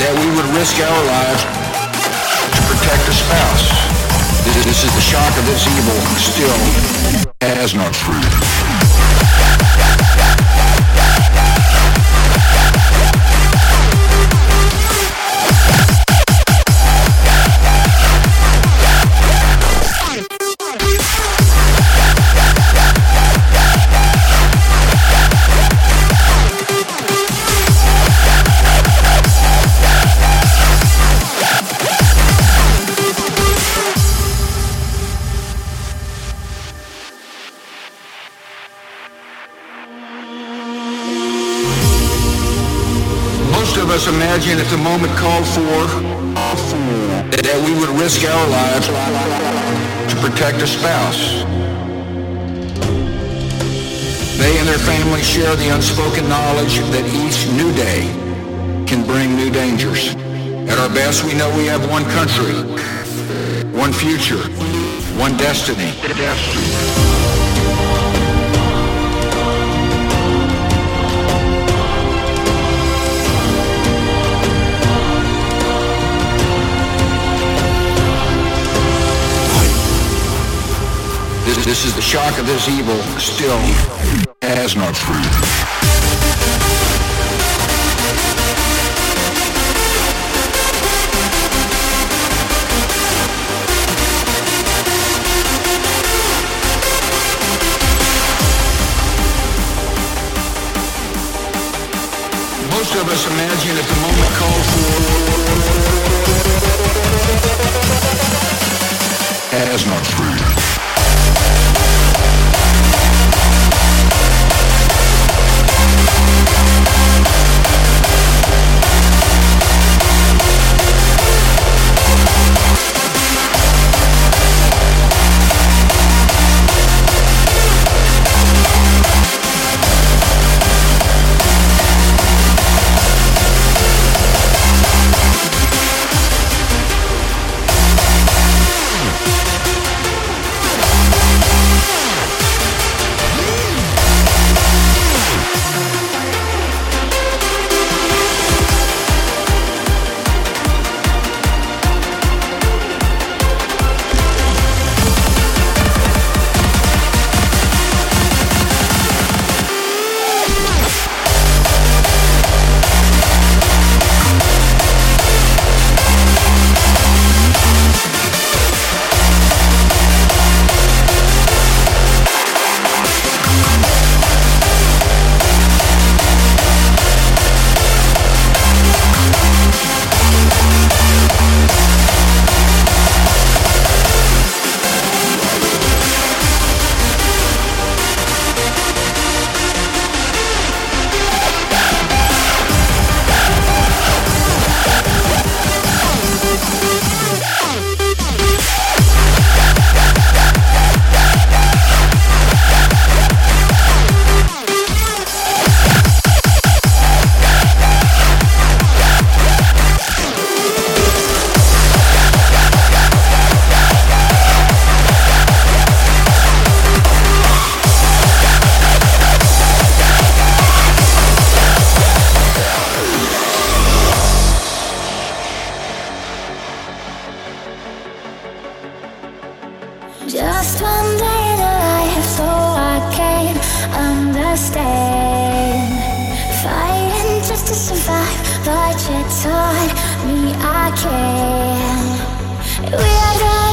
that we would risk our lives to protect a spouse. This, is the shock of this evil still has not fruit. Imagine if the moment called for that we would risk our lives to protect a spouse. They and their families share the unspoken knowledge that each new day can bring new dangers. At our best, we know we have one country, one future, one destiny. This, is the shock of this evil still has not fruit. Just one day in life so I can understand. Fighting just to survive, but you taught me I can. We are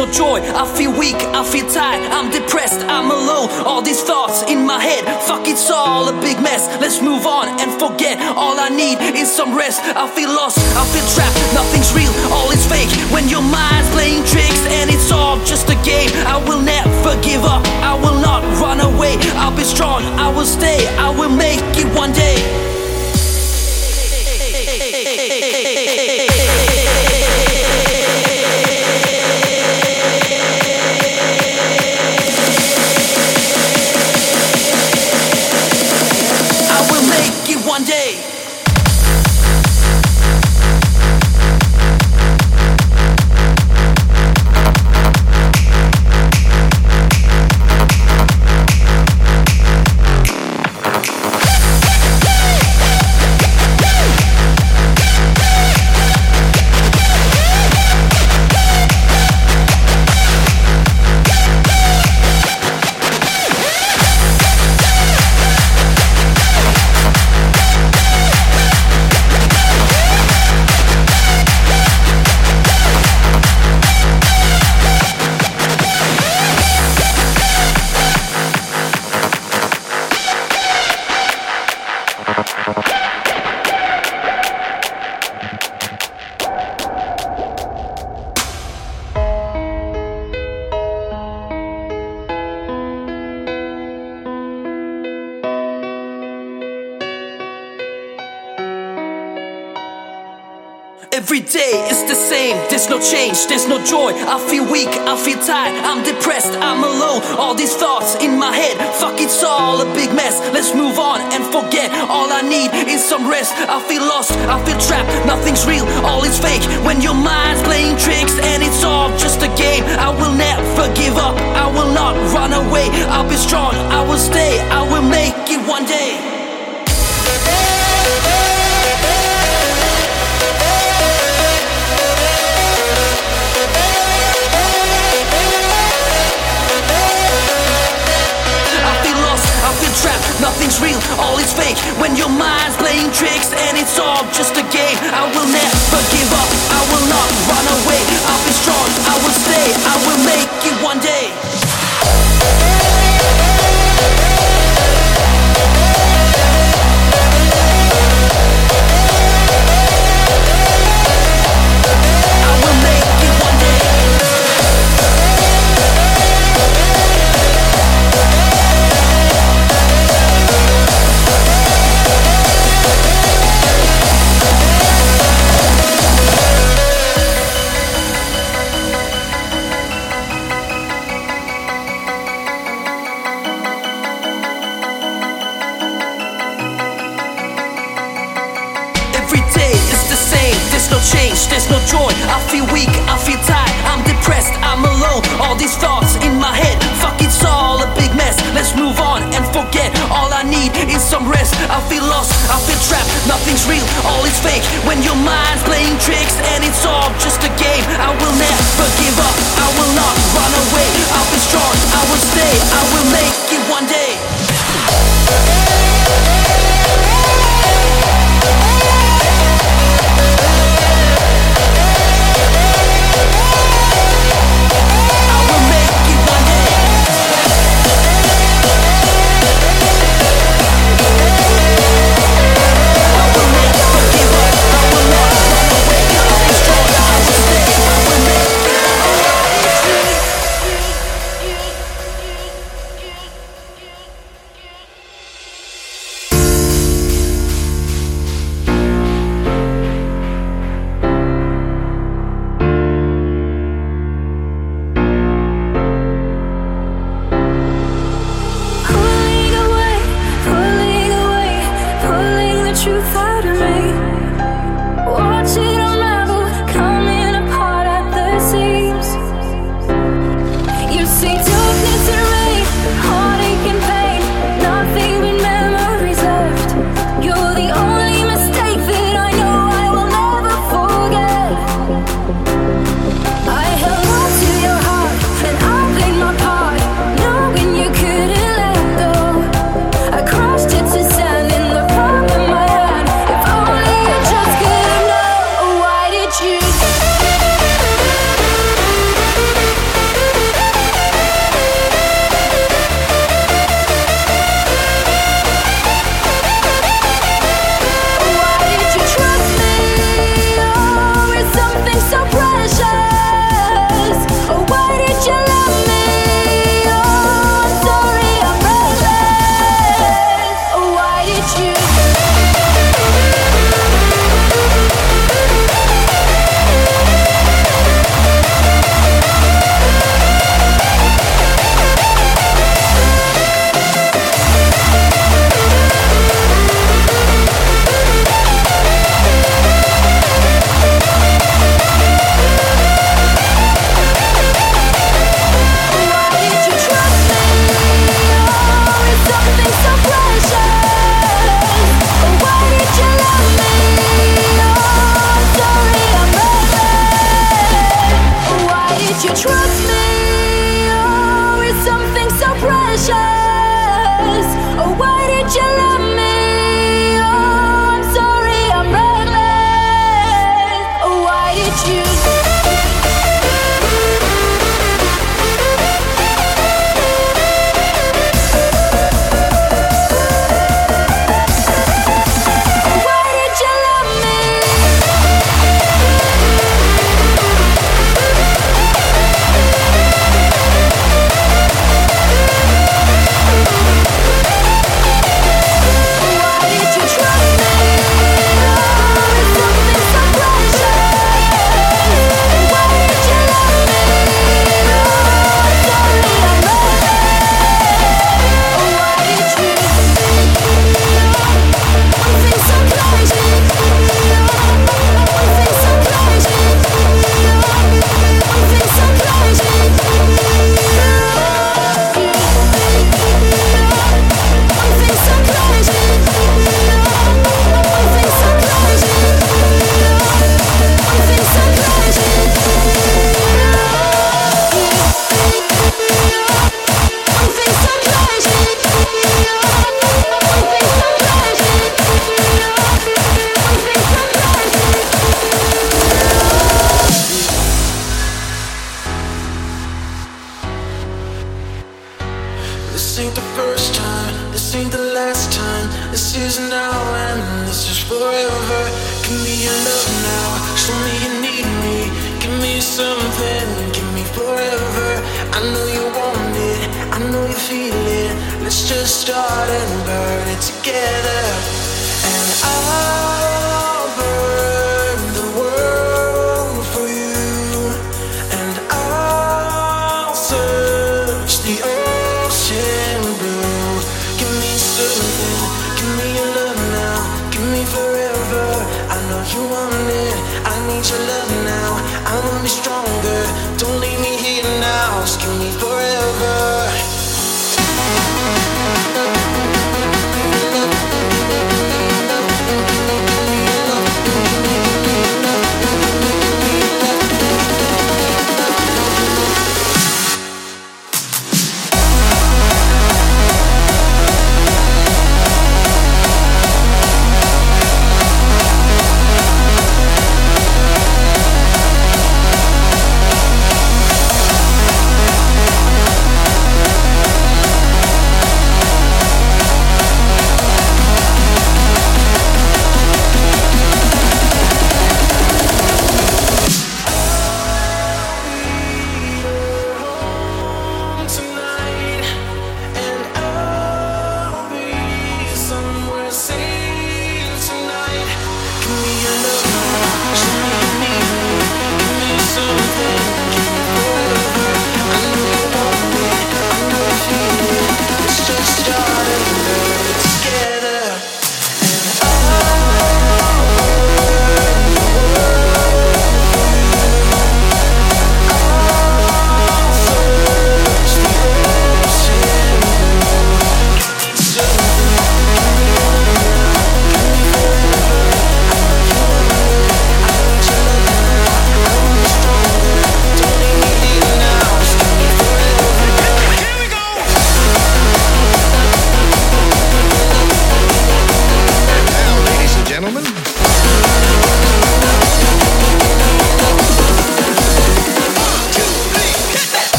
no joy. I feel weak, I feel tired, I'm depressed, I'm alone. All these thoughts in my head, fuck it's all a big mess. Let's move on and forget. All I need is some rest. I feel lost, I feel trapped, nothing's real, all is fake. When your mind's playing tricks and it's all just a game, I will never give up, I will not run away. I'll be strong, I will stay, I will make it one day. Every tricks and it's all just a game. I will never give up, I will not run away. I'll be strong, I will stay, I will make it one day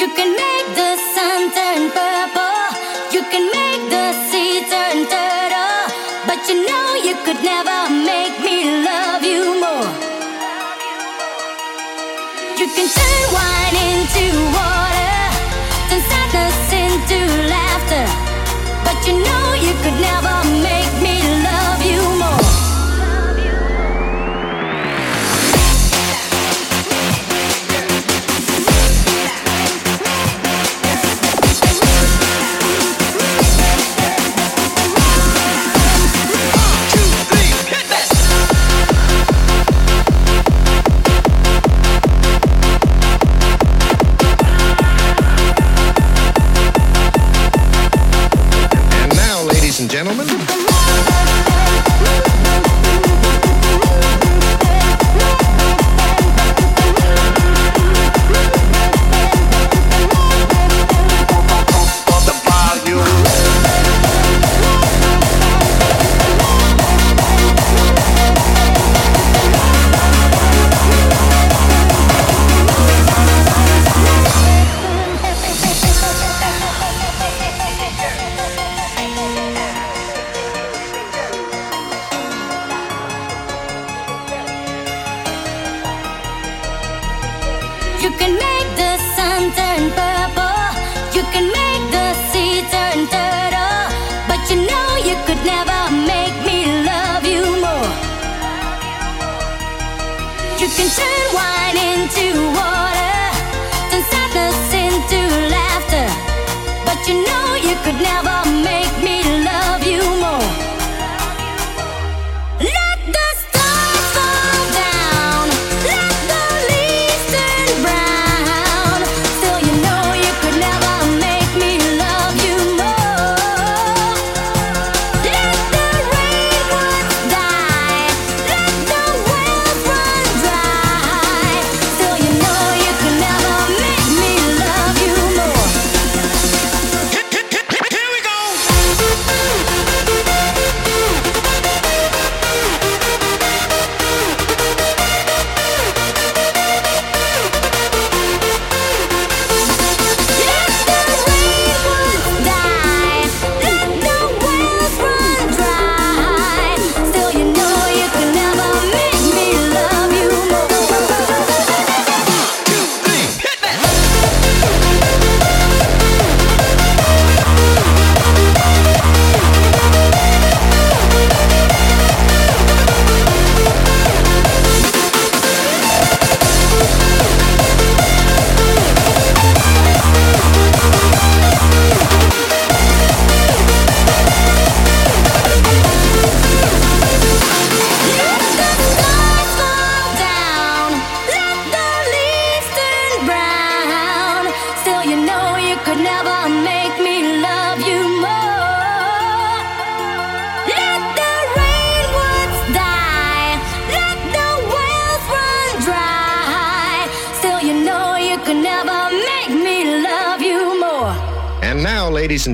you can make the sun turn purple. You can make the sea turn turtle. But you know you could never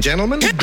gentlemen.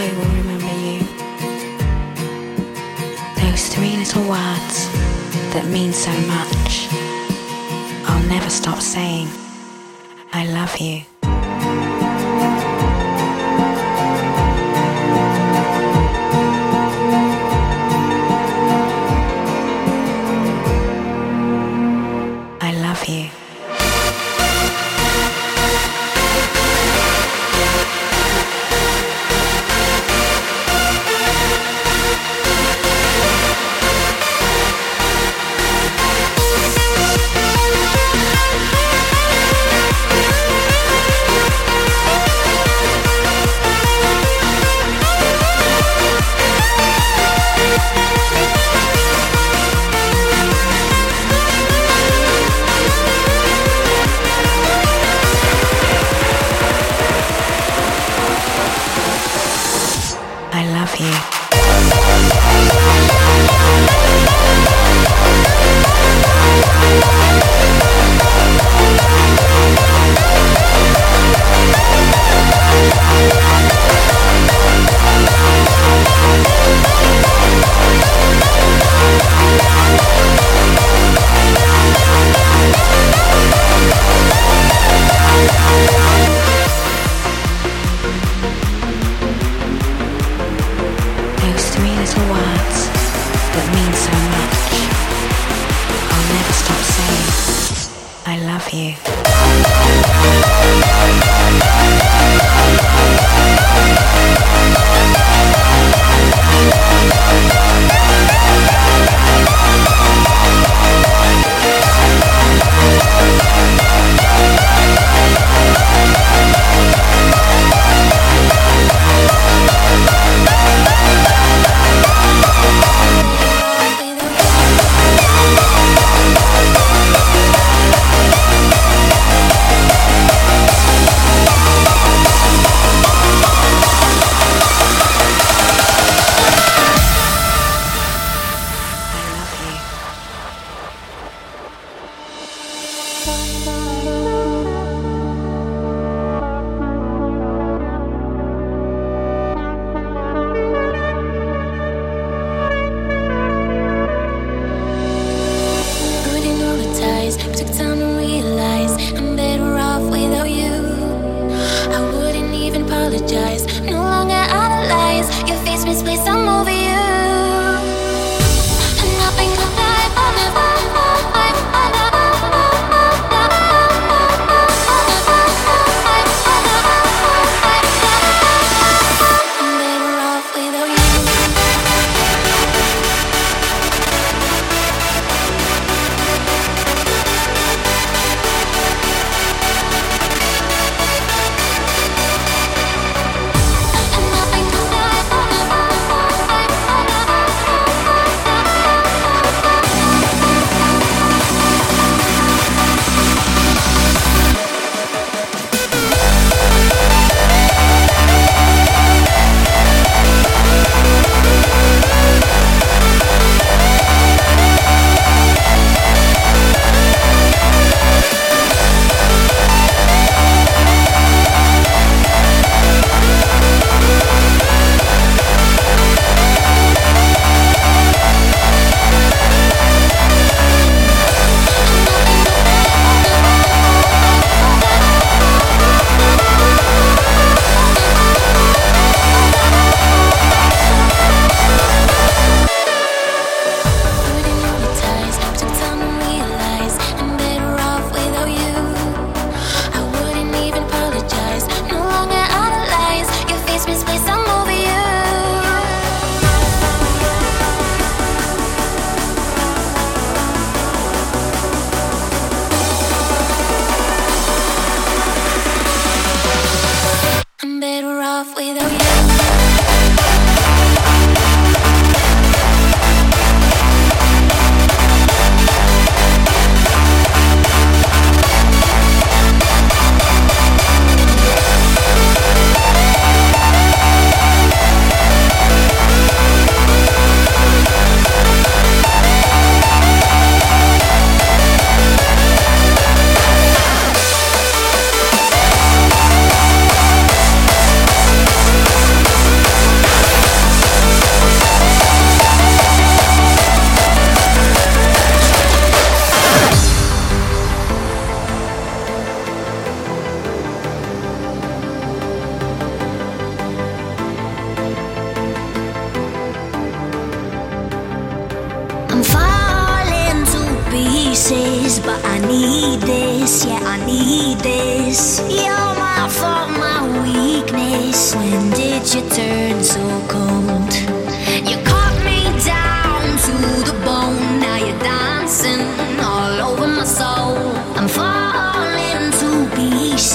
I will remember you. Those three little words that mean so much. I'll never stop saying, I love you.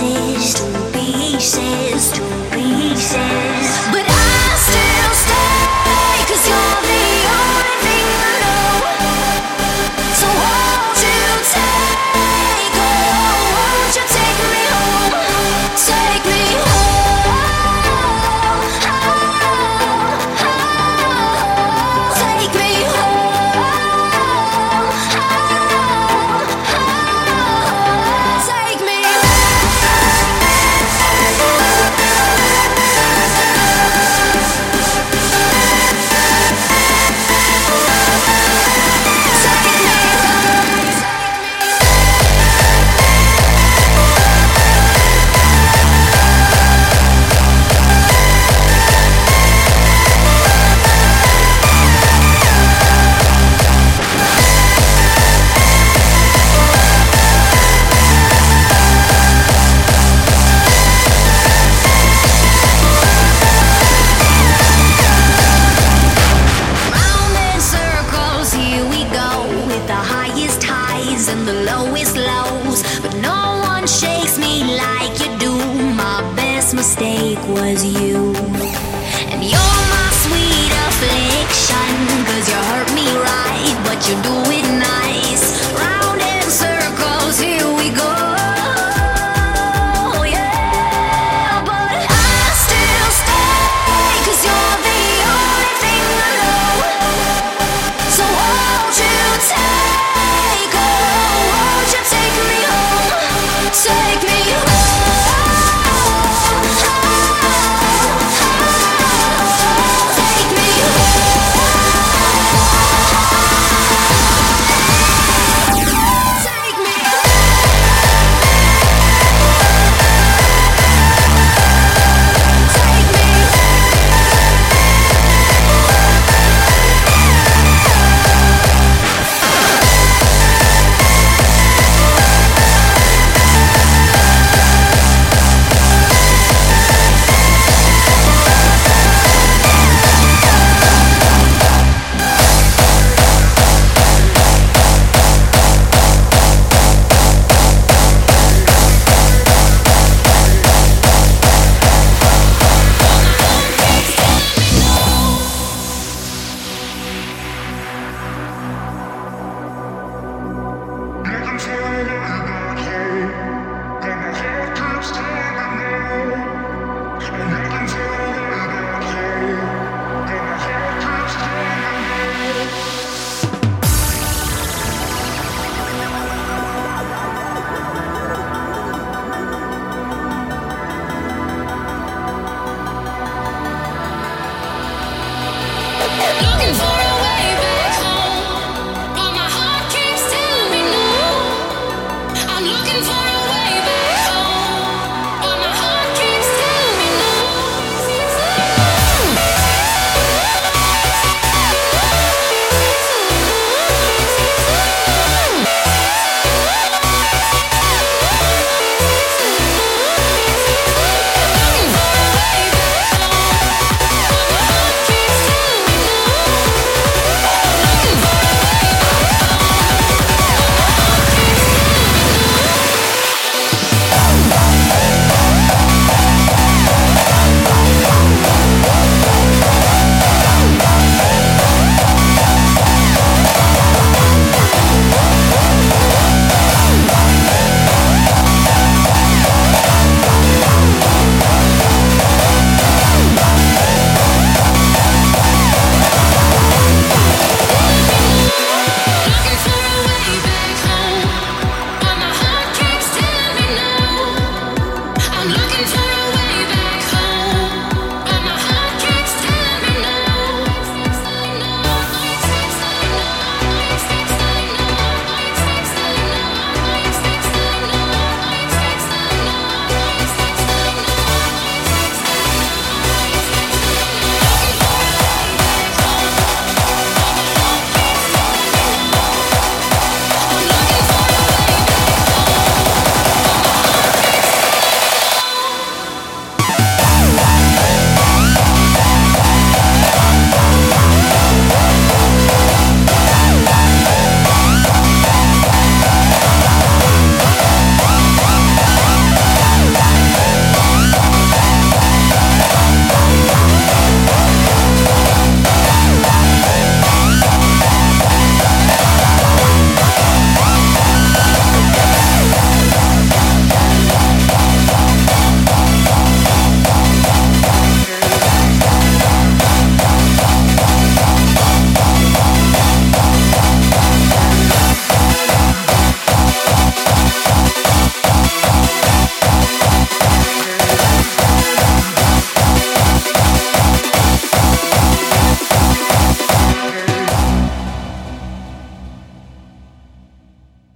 Was